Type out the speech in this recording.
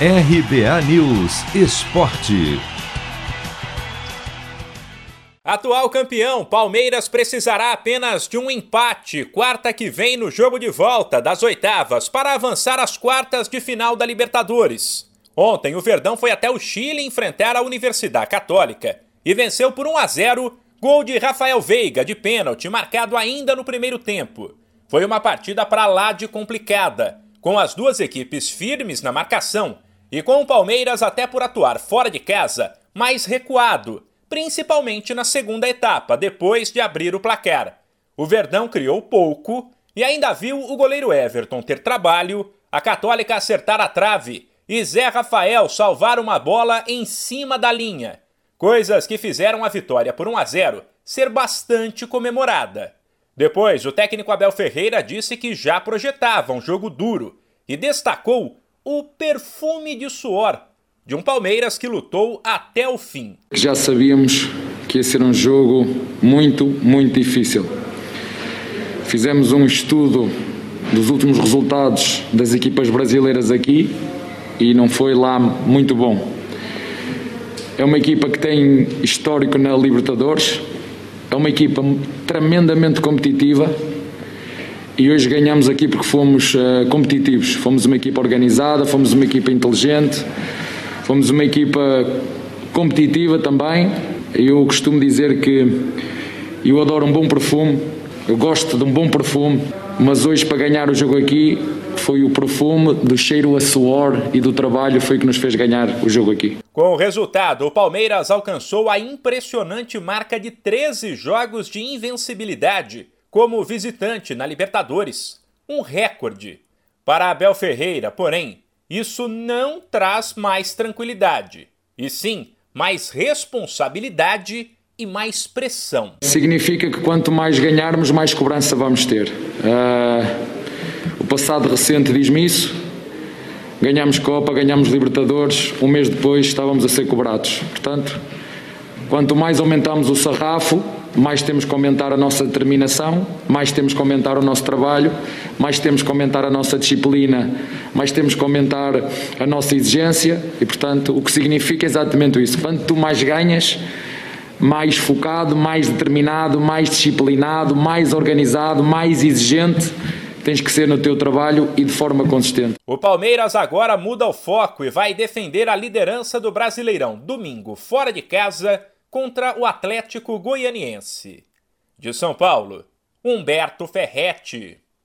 RBA News Esporte. Atual campeão, Palmeiras precisará apenas de um empate quarta que vem no jogo de volta das oitavas para avançar às quartas de final da Libertadores. Ontem, o Verdão foi até o Chile enfrentar a Universidade Católica e venceu por 1 a 0, gol de Rafael Veiga de pênalti, marcado ainda no primeiro tempo. Foi uma partida para lá de complicada, com as duas equipes firmes na marcação e com o Palmeiras até por atuar fora de casa, mais recuado, principalmente na segunda etapa, depois de abrir o placar. O Verdão criou pouco e ainda viu o goleiro Everton ter trabalho, a Católica acertar a trave e Zé Rafael salvar uma bola em cima da linha. Coisas que fizeram a vitória por 1 a 0 ser bastante comemorada. Depois, o técnico Abel Ferreira disse que já projetava um jogo duro e destacou o perfume de suor de um Palmeiras que lutou até o fim. Já sabíamos que ia ser um jogo muito, muito difícil. Fizemos um estudo dos últimos resultados das equipas brasileiras aqui e não foi lá muito bom. É uma equipa que tem histórico na Libertadores, é uma equipa tremendamente competitiva e hoje ganhamos aqui porque fomos uh, competitivos. Fomos uma equipa organizada, fomos uma equipa inteligente, fomos uma equipa competitiva também. Eu costumo dizer que eu adoro um bom perfume, eu gosto de um bom perfume, mas hoje para ganhar o jogo aqui foi o perfume do cheiro a suor e do trabalho foi que nos fez ganhar o jogo aqui. Com o resultado, o Palmeiras alcançou a impressionante marca de 13 jogos de invencibilidade como visitante na Libertadores, um recorde. Para Abel Ferreira, porém, isso não traz mais tranquilidade, e sim mais responsabilidade e mais pressão. Significa que quanto mais ganharmos, mais cobrança vamos ter. Uh, passado recente diz-me isso. Ganhamos Copa, ganhamos Libertadores, um mês depois estávamos a ser cobrados. Portanto, quanto mais aumentamos o sarrafo, mais temos que aumentar a nossa determinação, mais temos que aumentar o nosso trabalho, mais temos que aumentar a nossa disciplina, mais temos que aumentar a nossa exigência e, portanto, o que significa exatamente isso. Quanto mais ganhas, mais focado, mais determinado, mais disciplinado, mais organizado, mais exigente tens que ser no teu trabalho e de forma consistente. O Palmeiras agora muda o foco e vai defender a liderança do Brasileirão domingo fora de casa contra o Atlético Goianiense. De São Paulo, Humberto Ferretti.